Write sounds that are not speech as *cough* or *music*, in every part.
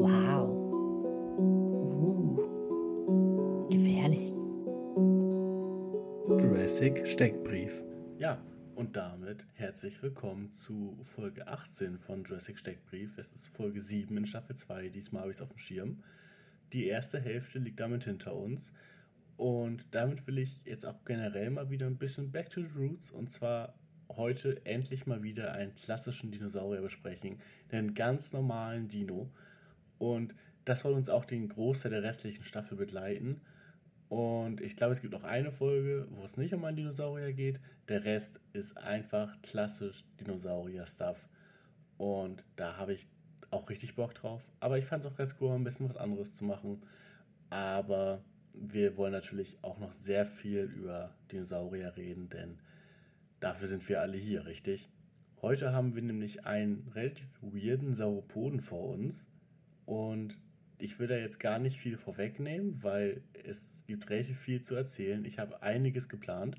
Wow. Uh. Gefährlich. Jurassic Steckbrief. Ja, und damit herzlich willkommen zu Folge 18 von Jurassic Steckbrief. Es ist Folge 7 in Staffel 2, diesmal habe ich es auf dem Schirm. Die erste Hälfte liegt damit hinter uns. Und damit will ich jetzt auch generell mal wieder ein bisschen back to the roots und zwar heute endlich mal wieder einen klassischen Dinosaurier besprechen, einen ganz normalen Dino. Und das soll uns auch den Großteil der restlichen Staffel begleiten. Und ich glaube, es gibt noch eine Folge, wo es nicht um einen Dinosaurier geht. Der Rest ist einfach klassisch Dinosaurier-Stuff. Und da habe ich auch richtig Bock drauf. Aber ich fand es auch ganz cool, ein bisschen was anderes zu machen. Aber wir wollen natürlich auch noch sehr viel über Dinosaurier reden, denn dafür sind wir alle hier, richtig? Heute haben wir nämlich einen relativ weirden Sauropoden vor uns und ich will da jetzt gar nicht viel vorwegnehmen, weil es gibt relativ viel zu erzählen. Ich habe einiges geplant.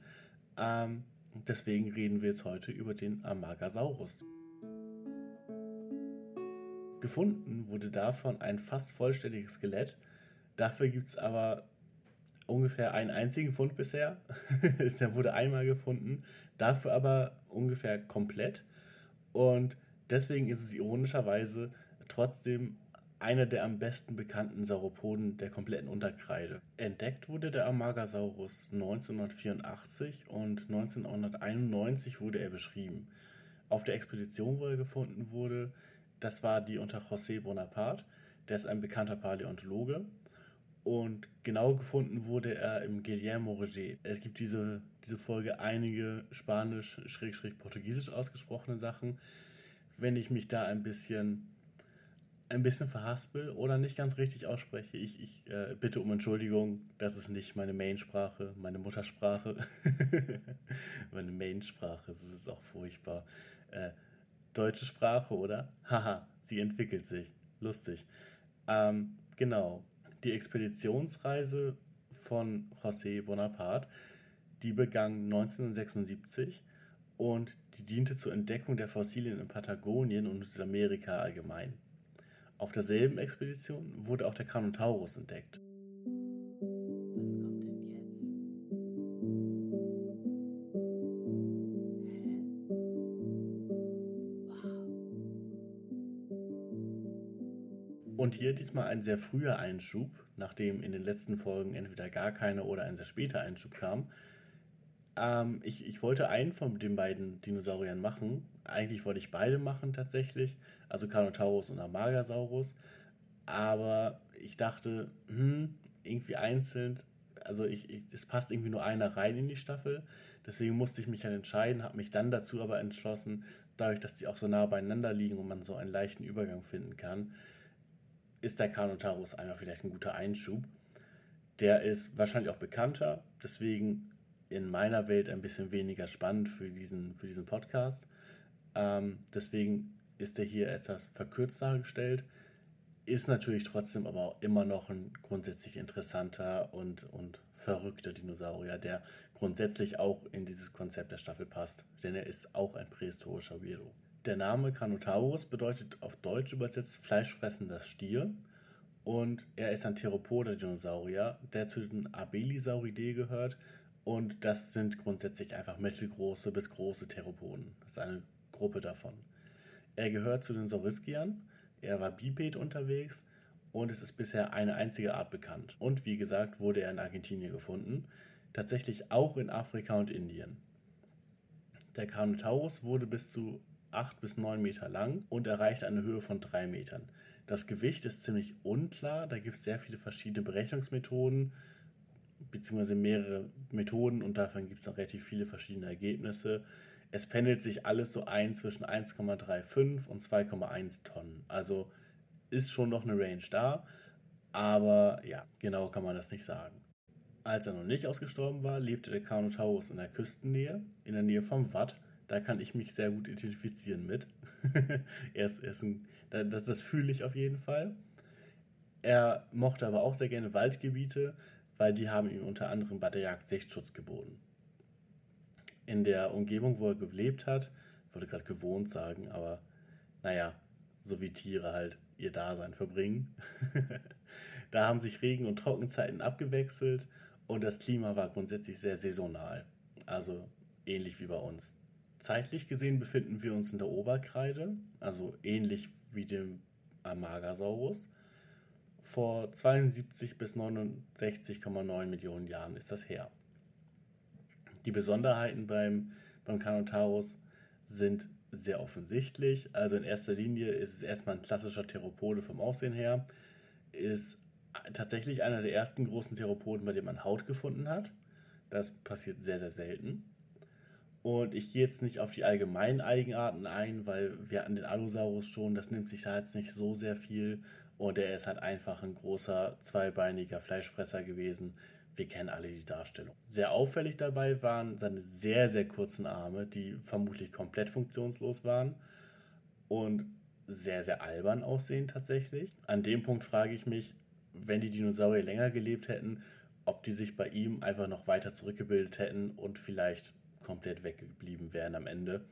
Ähm, deswegen reden wir jetzt heute über den Amagasaurus. Gefunden wurde davon ein fast vollständiges Skelett. Dafür gibt es aber ungefähr einen einzigen Fund bisher. *laughs* Der wurde einmal gefunden, dafür aber ungefähr komplett. Und deswegen ist es ironischerweise trotzdem einer der am besten bekannten Sauropoden der kompletten Unterkreide. Entdeckt wurde der Amagasaurus 1984 und 1991 wurde er beschrieben. Auf der Expedition, wo er gefunden wurde, das war die unter José Bonaparte, der ist ein bekannter Paläontologe und genau gefunden wurde er im Guillermo Roger. Es gibt diese, diese Folge einige spanisch-portugiesisch ausgesprochene Sachen. Wenn ich mich da ein bisschen, ein bisschen verhaspel oder nicht ganz richtig ausspreche, ich, ich äh, bitte um Entschuldigung. Das ist nicht meine Mainsprache, meine Muttersprache. *laughs* meine Mainsprache, das ist auch furchtbar. Äh, deutsche Sprache, oder? *laughs* Haha, sie entwickelt sich. Lustig. Ähm, genau die Expeditionsreise von José Bonaparte, die begann 1976 und die diente zur Entdeckung der Fossilien in Patagonien und Südamerika allgemein. Auf derselben Expedition wurde auch der Carnotaurus entdeckt. Und hier diesmal ein sehr früher Einschub, nachdem in den letzten Folgen entweder gar keine oder ein sehr später Einschub kam. Ähm, ich, ich wollte einen von den beiden Dinosauriern machen. Eigentlich wollte ich beide machen tatsächlich, also Carnotaurus und Amagasaurus. Aber ich dachte, hm, irgendwie einzeln, also ich, ich, es passt irgendwie nur einer rein in die Staffel. Deswegen musste ich mich dann entscheiden, habe mich dann dazu aber entschlossen, dadurch, dass die auch so nah beieinander liegen und man so einen leichten Übergang finden kann, ist der Carnotaurus einmal vielleicht ein guter Einschub. Der ist wahrscheinlich auch bekannter, deswegen in meiner Welt ein bisschen weniger spannend für diesen, für diesen Podcast. Ähm, deswegen ist er hier etwas verkürzt dargestellt. Ist natürlich trotzdem aber auch immer noch ein grundsätzlich interessanter und, und verrückter Dinosaurier, der grundsätzlich auch in dieses Konzept der Staffel passt. Denn er ist auch ein prähistorischer Weirdo. Der Name Carnotaurus bedeutet auf Deutsch übersetzt fleischfressender Stier und er ist ein Theropoda-Dinosaurier, der zu den Abelisauridae gehört und das sind grundsätzlich einfach mittelgroße bis große Theropoden. Das ist eine Gruppe davon. Er gehört zu den Sauriskiern, er war biped unterwegs und es ist bisher eine einzige Art bekannt. Und wie gesagt, wurde er in Argentinien gefunden, tatsächlich auch in Afrika und Indien. Der Carnotaurus wurde bis zu 8 bis 9 Meter lang und erreicht eine Höhe von 3 Metern. Das Gewicht ist ziemlich unklar, da gibt es sehr viele verschiedene Berechnungsmethoden, beziehungsweise mehrere Methoden und davon gibt es noch relativ viele verschiedene Ergebnisse. Es pendelt sich alles so ein zwischen 1,35 und 2,1 Tonnen. Also ist schon noch eine Range da, aber ja, genau kann man das nicht sagen. Als er noch nicht ausgestorben war, lebte der Carnotaurus in der Küstennähe, in der Nähe vom Watt da kann ich mich sehr gut identifizieren mit. *laughs* er ist, er ist ein, das, das fühle ich auf jeden Fall. Er mochte aber auch sehr gerne Waldgebiete, weil die haben ihm unter anderem bei der Jagd Sichtschutz geboten. In der Umgebung, wo er gelebt hat, wollte gerade gewohnt sagen, aber naja, so wie Tiere halt, ihr Dasein verbringen. *laughs* da haben sich Regen- und Trockenzeiten abgewechselt und das Klima war grundsätzlich sehr saisonal, also ähnlich wie bei uns. Zeitlich gesehen befinden wir uns in der Oberkreide, also ähnlich wie dem Amagasaurus. Vor 72 bis 69,9 Millionen Jahren ist das her. Die Besonderheiten beim, beim Carnotaurus sind sehr offensichtlich. Also in erster Linie ist es erstmal ein klassischer Theropode vom Aussehen her. Ist tatsächlich einer der ersten großen Theropoden, bei dem man Haut gefunden hat. Das passiert sehr, sehr selten. Und ich gehe jetzt nicht auf die allgemeinen Eigenarten ein, weil wir hatten den Allosaurus schon, das nimmt sich da jetzt nicht so sehr viel. Und er ist halt einfach ein großer, zweibeiniger Fleischfresser gewesen. Wir kennen alle die Darstellung. Sehr auffällig dabei waren seine sehr, sehr kurzen Arme, die vermutlich komplett funktionslos waren und sehr, sehr albern aussehen tatsächlich. An dem Punkt frage ich mich, wenn die Dinosaurier länger gelebt hätten, ob die sich bei ihm einfach noch weiter zurückgebildet hätten und vielleicht komplett weggeblieben wären am Ende.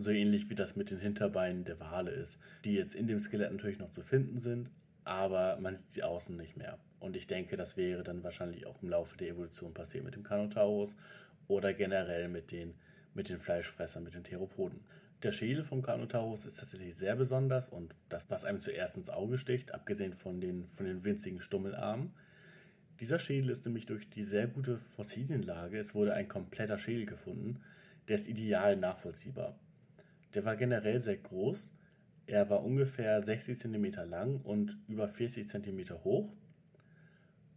So ähnlich wie das mit den Hinterbeinen der Wale ist, die jetzt in dem Skelett natürlich noch zu finden sind, aber man sieht sie außen nicht mehr. Und ich denke, das wäre dann wahrscheinlich auch im Laufe der Evolution passiert mit dem Carnotaurus oder generell mit den, mit den Fleischfressern, mit den Theropoden. Der Schädel vom Carnotaurus ist tatsächlich sehr besonders und das, was einem zuerst ins Auge sticht, abgesehen von den, von den winzigen Stummelarmen, dieser Schädel ist nämlich durch die sehr gute Fossilienlage, es wurde ein kompletter Schädel gefunden, der ist ideal nachvollziehbar. Der war generell sehr groß, er war ungefähr 60 cm lang und über 40 cm hoch.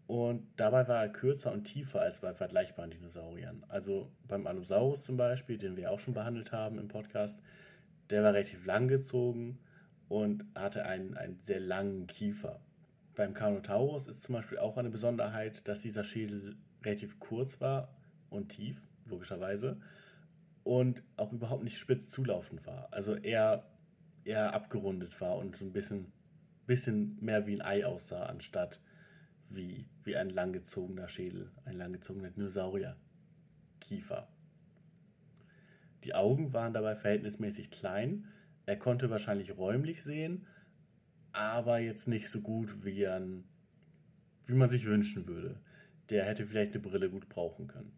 Und dabei war er kürzer und tiefer als bei vergleichbaren Dinosauriern. Also beim Allosaurus zum Beispiel, den wir auch schon behandelt haben im Podcast, der war relativ lang gezogen und hatte einen, einen sehr langen Kiefer. Beim Carnotaurus ist zum Beispiel auch eine Besonderheit, dass dieser Schädel relativ kurz war und tief, logischerweise, und auch überhaupt nicht spitz zulaufend war. Also eher, eher abgerundet war und so ein bisschen, bisschen mehr wie ein Ei aussah, anstatt wie, wie ein langgezogener Schädel, ein langgezogener Dinosaurier-Kiefer. Die Augen waren dabei verhältnismäßig klein. Er konnte wahrscheinlich räumlich sehen aber jetzt nicht so gut, wie, an, wie man sich wünschen würde. Der hätte vielleicht eine Brille gut brauchen können.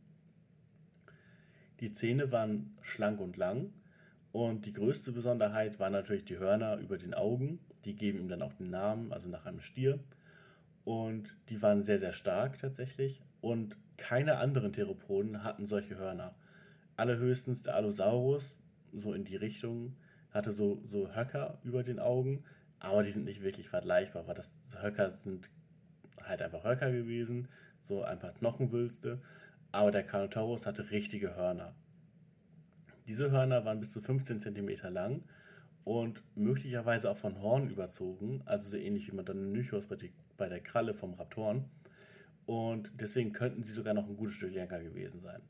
Die Zähne waren schlank und lang und die größte Besonderheit waren natürlich die Hörner über den Augen. Die geben ihm dann auch den Namen, also nach einem Stier. Und die waren sehr, sehr stark tatsächlich. Und keine anderen Theropoden hatten solche Hörner. Allerhöchstens der Allosaurus, so in die Richtung, hatte so, so Höcker über den Augen, aber die sind nicht wirklich vergleichbar, weil das Höcker sind halt einfach Höcker gewesen, so ein paar Knochenwülste, aber der Carnotaurus hatte richtige Hörner. Diese Hörner waren bis zu 15 cm lang und möglicherweise auch von Horn überzogen, also so ähnlich wie man dann Nychos bei, der Kralle vom Raptoren. Und deswegen könnten sie sogar noch ein gutes Stück länger gewesen sein.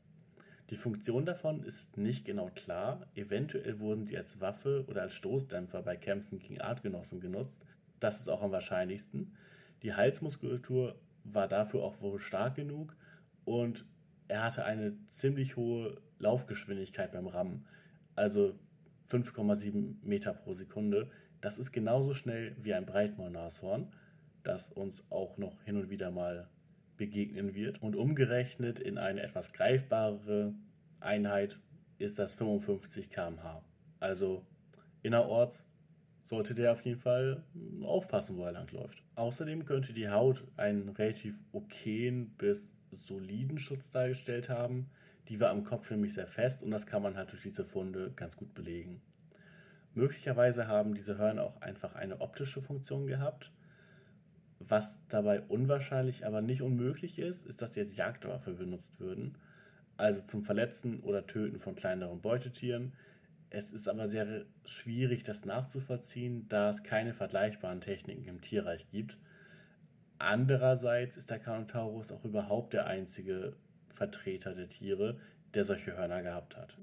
Die Funktion davon ist nicht genau klar. Eventuell wurden sie als Waffe oder als Stoßdämpfer bei Kämpfen gegen Artgenossen genutzt. Das ist auch am wahrscheinlichsten. Die Halsmuskulatur war dafür auch wohl stark genug und er hatte eine ziemlich hohe Laufgeschwindigkeit beim Rammen. Also 5,7 Meter pro Sekunde. Das ist genauso schnell wie ein Breitmaulnashorn, das uns auch noch hin und wieder mal begegnen wird. Und umgerechnet in eine etwas greifbarere Einheit ist das 55 km/h. Also innerorts sollte der auf jeden Fall aufpassen, wo er langläuft. Außerdem könnte die Haut einen relativ okayen bis soliden Schutz dargestellt haben. Die war am Kopf nämlich sehr fest und das kann man halt durch diese Funde ganz gut belegen. Möglicherweise haben diese Hörner auch einfach eine optische Funktion gehabt was dabei unwahrscheinlich, aber nicht unmöglich ist, ist, dass die als Jagdwaffe benutzt würden. Also zum Verletzen oder Töten von kleineren Beutetieren. Es ist aber sehr schwierig, das nachzuvollziehen, da es keine vergleichbaren Techniken im Tierreich gibt. Andererseits ist der Carnotaurus auch überhaupt der einzige Vertreter der Tiere, der solche Hörner gehabt hat.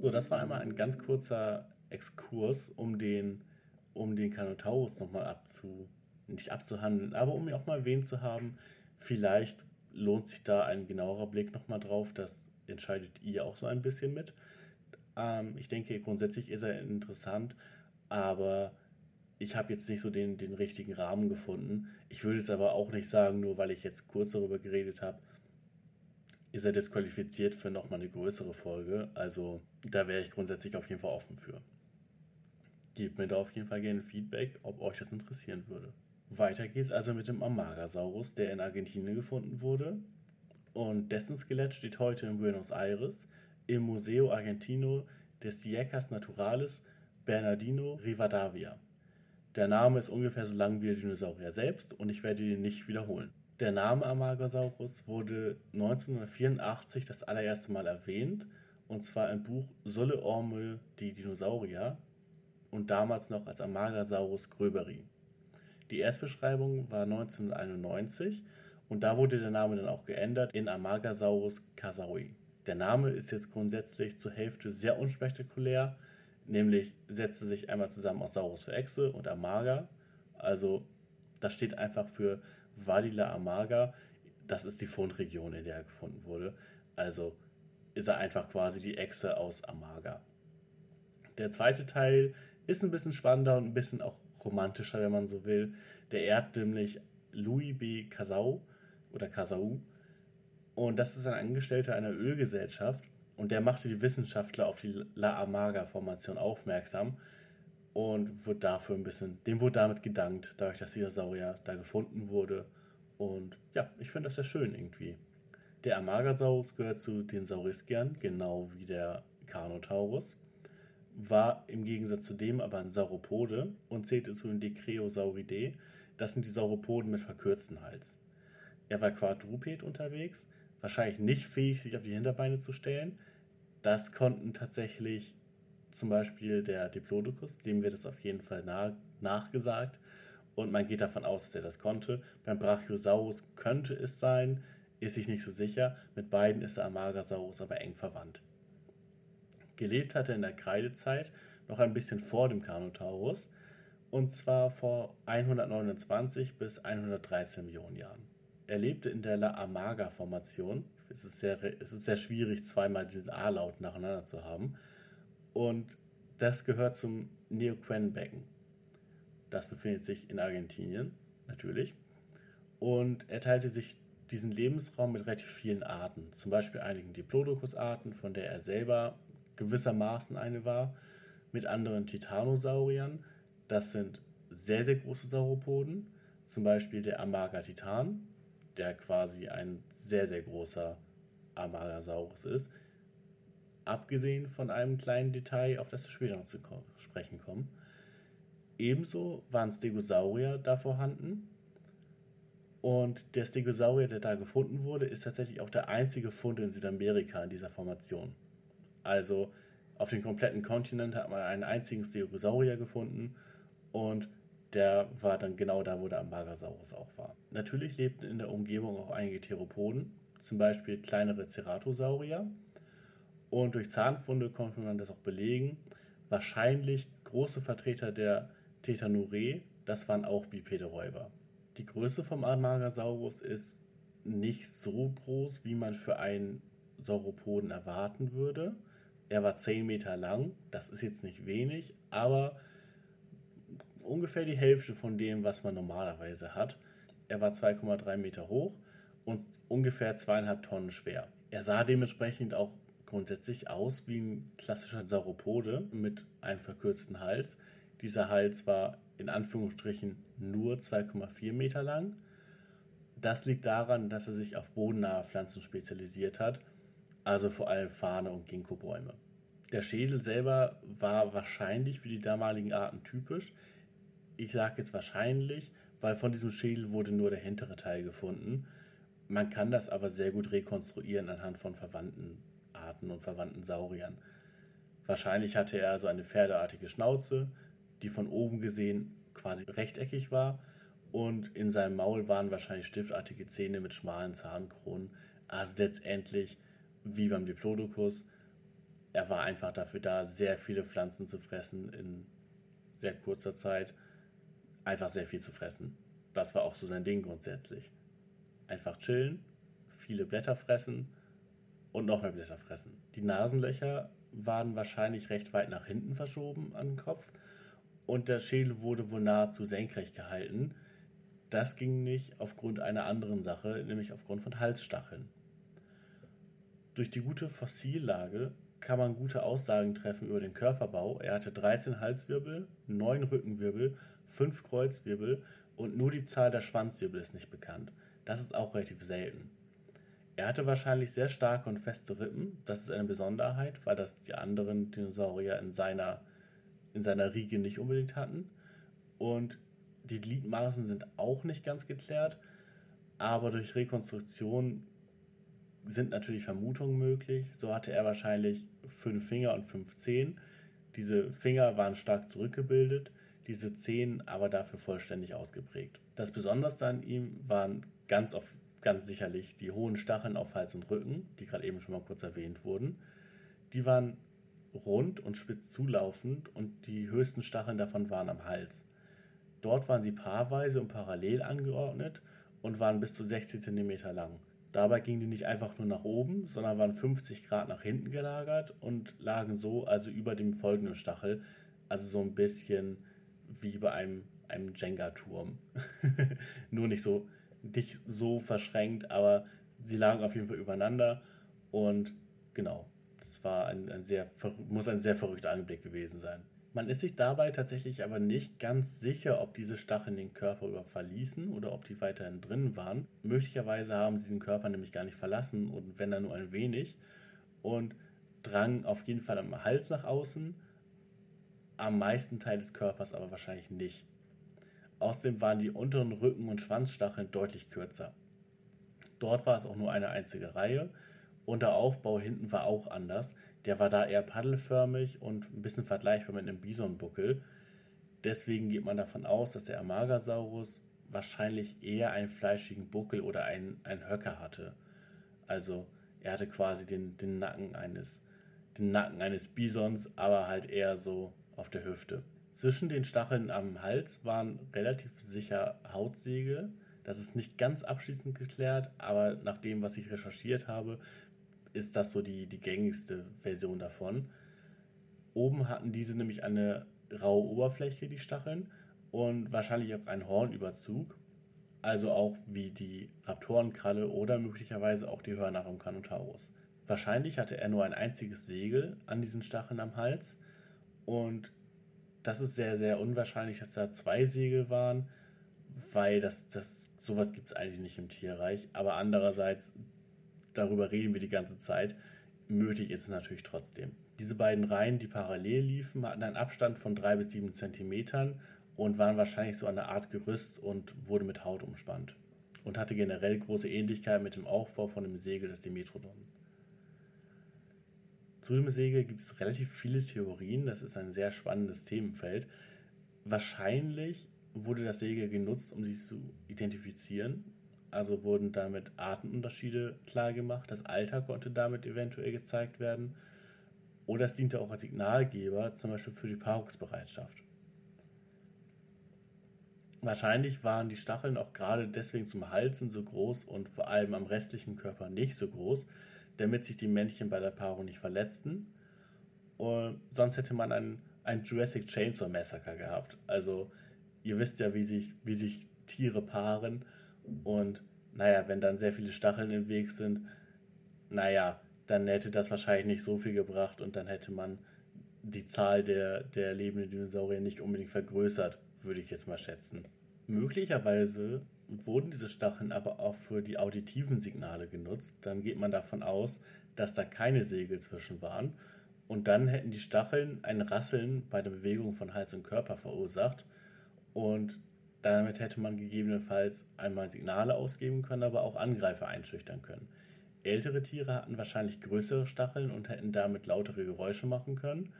So, das war einmal ein ganz kurzer Exkurs, um den, um den Carnotaurus nochmal abzu, nicht abzuhandeln, aber um ihn auch mal erwähnt zu haben, vielleicht lohnt sich da ein genauerer Blick nochmal drauf. Das entscheidet ihr auch so ein bisschen mit. Ähm, ich denke, grundsätzlich ist er interessant, aber ich habe jetzt nicht so den, den richtigen Rahmen gefunden. Ich würde es aber auch nicht sagen, nur weil ich jetzt kurz darüber geredet habe, ist er disqualifiziert für nochmal eine größere Folge. Also da wäre ich grundsätzlich auf jeden Fall offen für. Gebt mir da auf jeden Fall gerne Feedback, ob euch das interessieren würde. Weiter geht's also mit dem Amagasaurus, der in Argentinien gefunden wurde. Und dessen Skelett steht heute in Buenos Aires im Museo Argentino de Ciencias Naturales Bernardino Rivadavia. Der Name ist ungefähr so lang wie der Dinosaurier selbst und ich werde ihn nicht wiederholen. Der Name Amagasaurus wurde 1984 das allererste Mal erwähnt und zwar im Buch Solle Orme die Dinosaurier und damals noch als Amagasaurus gröberi. Die Erstbeschreibung war 1991 und da wurde der Name dann auch geändert in Amagasaurus casaui. Der Name ist jetzt grundsätzlich zur Hälfte sehr unspektakulär, nämlich setzte sich einmal zusammen aus Saurus für Echse und Amaga. Also das steht einfach für Vadila Amaga. Das ist die Fundregion, in der er gefunden wurde. Also ist er einfach quasi die Echse aus Amaga. Der zweite Teil ist ein bisschen spannender und ein bisschen auch romantischer, wenn man so will. Der ehrt nämlich Louis B. Casau oder Casau. Und das ist ein Angestellter einer Ölgesellschaft. Und der machte die Wissenschaftler auf die La Amaga-Formation aufmerksam und wird dafür ein bisschen, dem wurde damit gedankt, dadurch, dass dieser Saurier da gefunden wurde. Und ja, ich finde das sehr schön irgendwie. Der Amagasaurus gehört zu den Sauriskiern, genau wie der Carnotaurus war im Gegensatz zu dem aber ein Sauropode und zählte zu den Decreosauridae. Das sind die Sauropoden mit verkürztem Hals. Er war quadruped unterwegs, wahrscheinlich nicht fähig, sich auf die Hinterbeine zu stellen. Das konnten tatsächlich zum Beispiel der Diplodocus, dem wird es auf jeden Fall nach, nachgesagt. Und man geht davon aus, dass er das konnte. Beim Brachiosaurus könnte es sein, ist sich nicht so sicher. Mit beiden ist der Amagasaurus aber eng verwandt. Gelebt hat er in der Kreidezeit noch ein bisschen vor dem Carnotaurus und zwar vor 129 bis 113 Millionen Jahren. Er lebte in der La Amaga-Formation. Es, es ist sehr schwierig, zweimal den A-Laut nacheinander zu haben. Und das gehört zum Neoquen-Becken. Das befindet sich in Argentinien, natürlich. Und er teilte sich diesen Lebensraum mit relativ vielen Arten, zum Beispiel einigen Diplodocus-Arten, von der er selber gewissermaßen eine war, mit anderen Titanosauriern. Das sind sehr, sehr große Sauropoden, zum Beispiel der Amaga Titan, der quasi ein sehr, sehr großer Amagasaurus ist. Abgesehen von einem kleinen Detail, auf das wir später noch zu sprechen kommen. Ebenso waren Stegosaurier da vorhanden. Und der Stegosaurier, der da gefunden wurde, ist tatsächlich auch der einzige Fund in Südamerika in dieser Formation. Also auf dem kompletten Kontinent hat man einen einzigen Stegosaurier gefunden und der war dann genau da, wo der Amagasaurus auch war. Natürlich lebten in der Umgebung auch einige Theropoden, zum Beispiel kleinere Ceratosaurier. Und durch Zahnfunde konnte man das auch belegen. Wahrscheinlich große Vertreter der Tetanurae, das waren auch Bipederäuber. Die Größe vom Amagasaurus ist nicht so groß, wie man für einen Sauropoden erwarten würde. Er war 10 Meter lang, das ist jetzt nicht wenig, aber ungefähr die Hälfte von dem, was man normalerweise hat. Er war 2,3 Meter hoch und ungefähr zweieinhalb Tonnen schwer. Er sah dementsprechend auch grundsätzlich aus wie ein klassischer Sauropode mit einem verkürzten Hals. Dieser Hals war in Anführungsstrichen nur 2,4 Meter lang. Das liegt daran, dass er sich auf bodennahe Pflanzen spezialisiert hat also vor allem Fahne und Ginkgo-Bäume. Der Schädel selber war wahrscheinlich für die damaligen Arten typisch. Ich sage jetzt wahrscheinlich, weil von diesem Schädel wurde nur der hintere Teil gefunden. Man kann das aber sehr gut rekonstruieren anhand von verwandten Arten und verwandten Sauriern. Wahrscheinlich hatte er also eine pferdeartige Schnauze, die von oben gesehen quasi rechteckig war und in seinem Maul waren wahrscheinlich stiftartige Zähne mit schmalen Zahnkronen. Also letztendlich wie beim Diplodocus. Er war einfach dafür da, sehr viele Pflanzen zu fressen in sehr kurzer Zeit. Einfach sehr viel zu fressen. das war auch so sein Ding grundsätzlich. Einfach chillen, viele Blätter fressen und noch mehr Blätter fressen. Die Nasenlöcher waren wahrscheinlich recht weit nach hinten verschoben an den Kopf und der Schädel wurde wohl nahezu senkrecht gehalten. Das ging nicht aufgrund einer anderen Sache, nämlich aufgrund von Halsstacheln. Durch die gute Fossillage kann man gute Aussagen treffen über den Körperbau. Er hatte 13 Halswirbel, 9 Rückenwirbel, 5 Kreuzwirbel und nur die Zahl der Schwanzwirbel ist nicht bekannt. Das ist auch relativ selten. Er hatte wahrscheinlich sehr starke und feste Rippen. Das ist eine Besonderheit, weil das die anderen Dinosaurier in seiner, in seiner Riege nicht unbedingt hatten. Und die Gliedmaßen sind auch nicht ganz geklärt, aber durch Rekonstruktion sind natürlich Vermutungen möglich. So hatte er wahrscheinlich fünf Finger und fünf Zehen. Diese Finger waren stark zurückgebildet, diese Zehen aber dafür vollständig ausgeprägt. Das Besonderste an ihm waren ganz, auf, ganz sicherlich die hohen Stacheln auf Hals und Rücken, die gerade eben schon mal kurz erwähnt wurden. Die waren rund und spitz zulaufend und die höchsten Stacheln davon waren am Hals. Dort waren sie paarweise und parallel angeordnet und waren bis zu 60 cm lang. Dabei gingen die nicht einfach nur nach oben, sondern waren 50 Grad nach hinten gelagert und lagen so also über dem folgenden Stachel, also so ein bisschen wie bei einem, einem Jenga-Turm. *laughs* nur nicht so, nicht so verschränkt, aber sie lagen auf jeden Fall übereinander und genau, das war ein, ein sehr, muss ein sehr verrückter Anblick gewesen sein. Man ist sich dabei tatsächlich aber nicht ganz sicher, ob diese Stacheln den Körper über verließen oder ob die weiterhin drin waren. Möglicherweise haben sie den Körper nämlich gar nicht verlassen und wenn dann nur ein wenig und drangen auf jeden Fall am Hals nach außen, am meisten Teil des Körpers aber wahrscheinlich nicht. Außerdem waren die unteren Rücken- und Schwanzstacheln deutlich kürzer. Dort war es auch nur eine einzige Reihe und der Aufbau hinten war auch anders. Der war da eher paddelförmig und ein bisschen vergleichbar mit einem Bisonbuckel. Deswegen geht man davon aus, dass der Amagasaurus wahrscheinlich eher einen fleischigen Buckel oder einen, einen Höcker hatte. Also er hatte quasi den, den, Nacken eines, den Nacken eines Bisons, aber halt eher so auf der Hüfte. Zwischen den Stacheln am Hals waren relativ sicher Hautsegel. Das ist nicht ganz abschließend geklärt, aber nach dem, was ich recherchiert habe, ist das so die, die gängigste Version davon. Oben hatten diese nämlich eine raue Oberfläche, die Stacheln, und wahrscheinlich auch einen Hornüberzug, also auch wie die Raptorenkralle oder möglicherweise auch die Hörner vom Carnotaurus. Wahrscheinlich hatte er nur ein einziges Segel an diesen Stacheln am Hals und das ist sehr, sehr unwahrscheinlich, dass da zwei Segel waren, weil das, das sowas gibt es eigentlich nicht im Tierreich. Aber andererseits darüber reden wir die ganze Zeit. Möglich ist es natürlich trotzdem. Diese beiden Reihen, die parallel liefen, hatten einen Abstand von drei bis sieben Zentimetern und waren wahrscheinlich so eine Art Gerüst und wurde mit Haut umspannt und hatte generell große Ähnlichkeit mit dem Aufbau von dem Segel des Dimetrodon. Zu dem Segel gibt es relativ viele Theorien, das ist ein sehr spannendes Themenfeld. Wahrscheinlich wurde das Segel genutzt, um sich zu identifizieren also wurden damit Artenunterschiede klargemacht. Das Alter konnte damit eventuell gezeigt werden. Oder es diente auch als Signalgeber, zum Beispiel für die Paarungsbereitschaft. Wahrscheinlich waren die Stacheln auch gerade deswegen zum Halsen so groß und vor allem am restlichen Körper nicht so groß, damit sich die Männchen bei der Paarung nicht verletzten. Und sonst hätte man ein, ein Jurassic Chainsaw Massacre gehabt. Also ihr wisst ja, wie sich, wie sich Tiere paaren und naja, wenn dann sehr viele Stacheln im Weg sind, naja, dann hätte das wahrscheinlich nicht so viel gebracht und dann hätte man die Zahl der, der lebenden Dinosaurier nicht unbedingt vergrößert, würde ich jetzt mal schätzen. Möglicherweise wurden diese Stacheln aber auch für die auditiven Signale genutzt. Dann geht man davon aus, dass da keine Segel zwischen waren. Und dann hätten die Stacheln ein Rasseln bei der Bewegung von Hals und Körper verursacht. Und damit hätte man gegebenenfalls einmal Signale ausgeben können, aber auch Angreifer einschüchtern können. Ältere Tiere hatten wahrscheinlich größere Stacheln und hätten damit lautere Geräusche machen können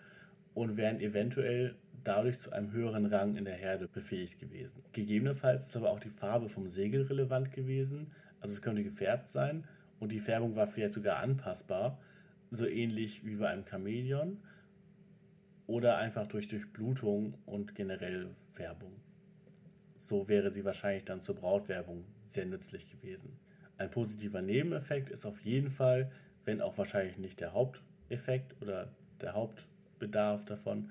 und wären eventuell dadurch zu einem höheren Rang in der Herde befähigt gewesen. Gegebenenfalls ist aber auch die Farbe vom Segel relevant gewesen, also es könnte gefärbt sein und die Färbung war vielleicht sogar anpassbar, so ähnlich wie bei einem Chamäleon oder einfach durch Durchblutung und generell Färbung. So wäre sie wahrscheinlich dann zur Brautwerbung sehr nützlich gewesen. Ein positiver Nebeneffekt ist auf jeden Fall, wenn auch wahrscheinlich nicht der Haupteffekt oder der Hauptbedarf davon,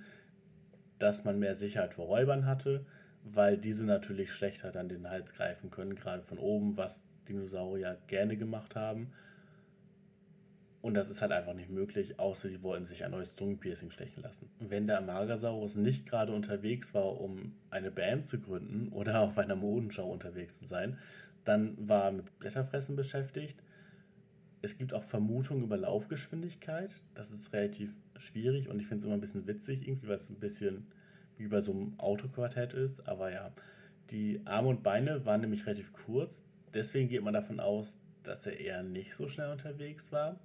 dass man mehr Sicherheit vor Räubern hatte, weil diese natürlich schlechter dann den Hals greifen können, gerade von oben, was Dinosaurier gerne gemacht haben. Und das ist halt einfach nicht möglich, außer sie wollten sich ein neues Zungenpiercing stechen lassen. Wenn der Amagasaurus nicht gerade unterwegs war, um eine Band zu gründen *laughs* oder auf einer Modenschau unterwegs zu sein, dann war er mit Blätterfressen beschäftigt. Es gibt auch Vermutungen über Laufgeschwindigkeit. Das ist relativ schwierig und ich finde es immer ein bisschen witzig, irgendwie, weil es ein bisschen wie bei so einem Autoquartett ist. Aber ja, die Arme und Beine waren nämlich relativ kurz. Deswegen geht man davon aus, dass er eher nicht so schnell unterwegs war.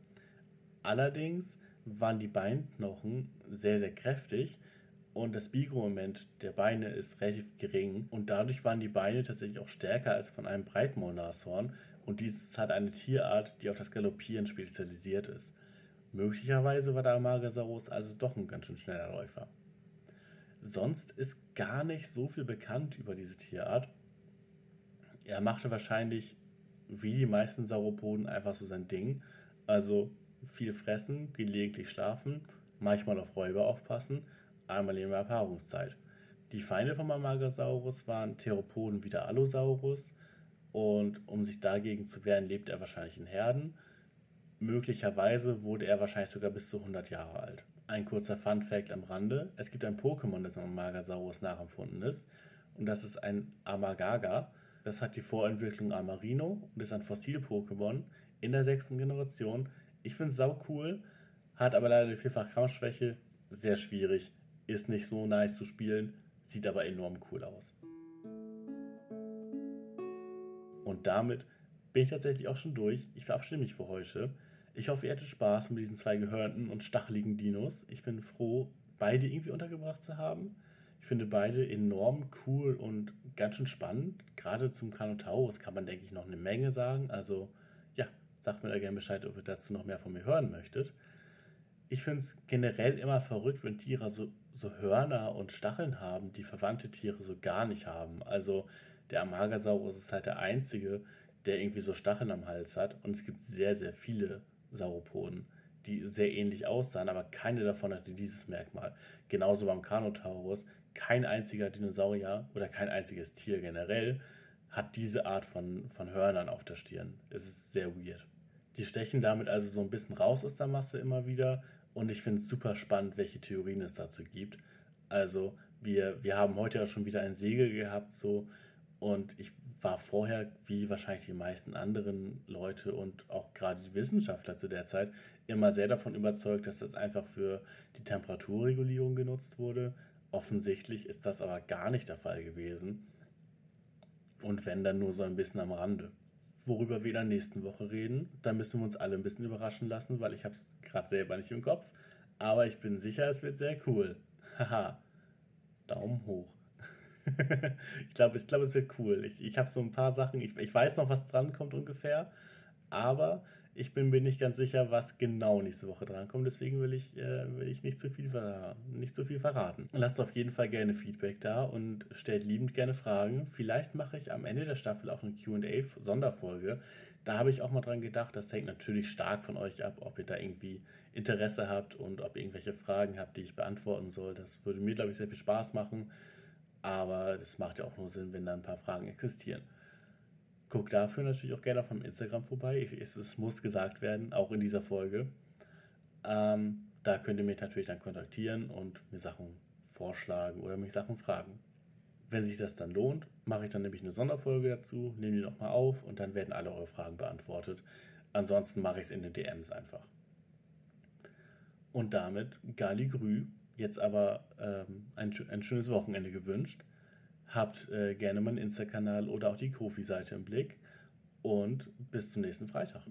Allerdings waren die Beinknochen sehr, sehr kräftig und das Biegemoment der Beine ist relativ gering und dadurch waren die Beine tatsächlich auch stärker als von einem Breitmaulnashorn und dies halt eine Tierart, die auf das Galoppieren spezialisiert ist. Möglicherweise war der Amagasaurus also doch ein ganz schön schneller Läufer. Sonst ist gar nicht so viel bekannt über diese Tierart. Er machte wahrscheinlich, wie die meisten Sauropoden, einfach so sein Ding. Also viel fressen, gelegentlich schlafen, manchmal auf Räuber aufpassen – einmal in der Paarungszeit. Die Feinde vom Amagasaurus waren Theropoden wie der Allosaurus und um sich dagegen zu wehren, lebt er wahrscheinlich in Herden. Möglicherweise wurde er wahrscheinlich sogar bis zu 100 Jahre alt. Ein kurzer Fun-Fact am Rande: Es gibt ein Pokémon, das am Amagasaurus nachempfunden ist, und das ist ein Amagaga. Das hat die Vorentwicklung Amarino und ist ein Fossil-Pokémon in der sechsten Generation. Ich finde es sau cool, hat aber leider die vierfach Kampfschwäche, sehr schwierig ist nicht so nice zu spielen, sieht aber enorm cool aus. Und damit bin ich tatsächlich auch schon durch. Ich verabschiede mich für heute. Ich hoffe, ihr hattet Spaß mit diesen zwei gehörnten und stacheligen Dinos. Ich bin froh, beide irgendwie untergebracht zu haben. Ich finde beide enorm cool und ganz schön spannend. Gerade zum Carnotaurus kann man, denke ich, noch eine Menge sagen. Also, sagt mir da gerne Bescheid, ob ihr dazu noch mehr von mir hören möchtet. Ich finde es generell immer verrückt, wenn Tiere so so Hörner und Stacheln haben, die verwandte Tiere so gar nicht haben. Also der Amagasaurus ist halt der einzige, der irgendwie so Stacheln am Hals hat. Und es gibt sehr, sehr viele Sauropoden, die sehr ähnlich aussahen, aber keine davon hatte dieses Merkmal. Genauso beim Carnotaurus. Kein einziger Dinosaurier oder kein einziges Tier generell hat diese Art von, von Hörnern auf der Stirn. Es ist sehr weird. Die stechen damit also so ein bisschen raus aus der Masse immer wieder und ich finde es super spannend, welche Theorien es dazu gibt. Also, wir, wir haben heute ja schon wieder ein Segel gehabt, so. Und ich war vorher, wie wahrscheinlich die meisten anderen Leute und auch gerade die Wissenschaftler zu der Zeit, immer sehr davon überzeugt, dass das einfach für die Temperaturregulierung genutzt wurde. Offensichtlich ist das aber gar nicht der Fall gewesen. Und wenn dann nur so ein bisschen am Rande worüber wir der nächsten Woche reden. Da müssen wir uns alle ein bisschen überraschen lassen, weil ich habe es gerade selber nicht im Kopf. Aber ich bin sicher, es wird sehr cool. *laughs* Haha. Daumen hoch. *laughs* ich glaube, ich glaub, es wird cool. Ich, ich habe so ein paar Sachen, ich, ich weiß noch, was dran kommt ungefähr. Aber ich bin mir nicht ganz sicher, was genau nächste Woche drankommt. Deswegen will ich, äh, will ich nicht, zu viel nicht zu viel verraten. Lasst auf jeden Fall gerne Feedback da und stellt liebend gerne Fragen. Vielleicht mache ich am Ende der Staffel auch eine QA-Sonderfolge. Da habe ich auch mal dran gedacht. Das hängt natürlich stark von euch ab, ob ihr da irgendwie Interesse habt und ob ihr irgendwelche Fragen habt, die ich beantworten soll. Das würde mir, glaube ich, sehr viel Spaß machen. Aber das macht ja auch nur Sinn, wenn da ein paar Fragen existieren. Guck dafür natürlich auch gerne auf meinem Instagram vorbei. Ich, es, es, muss gesagt werden, auch in dieser Folge. Ähm, da könnt ihr mich natürlich dann kontaktieren und mir Sachen vorschlagen oder mich Sachen fragen. Wenn sich das dann lohnt, mache ich dann nämlich eine Sonderfolge dazu, nehme die nochmal auf und dann werden alle eure Fragen beantwortet. Ansonsten mache ich es in den DMs einfach. Und damit Gali Grü, jetzt aber ähm, ein, ein schönes Wochenende gewünscht. Habt äh, gerne meinen Insta-Kanal oder auch die Kofi-Seite im Blick und bis zum nächsten Freitag.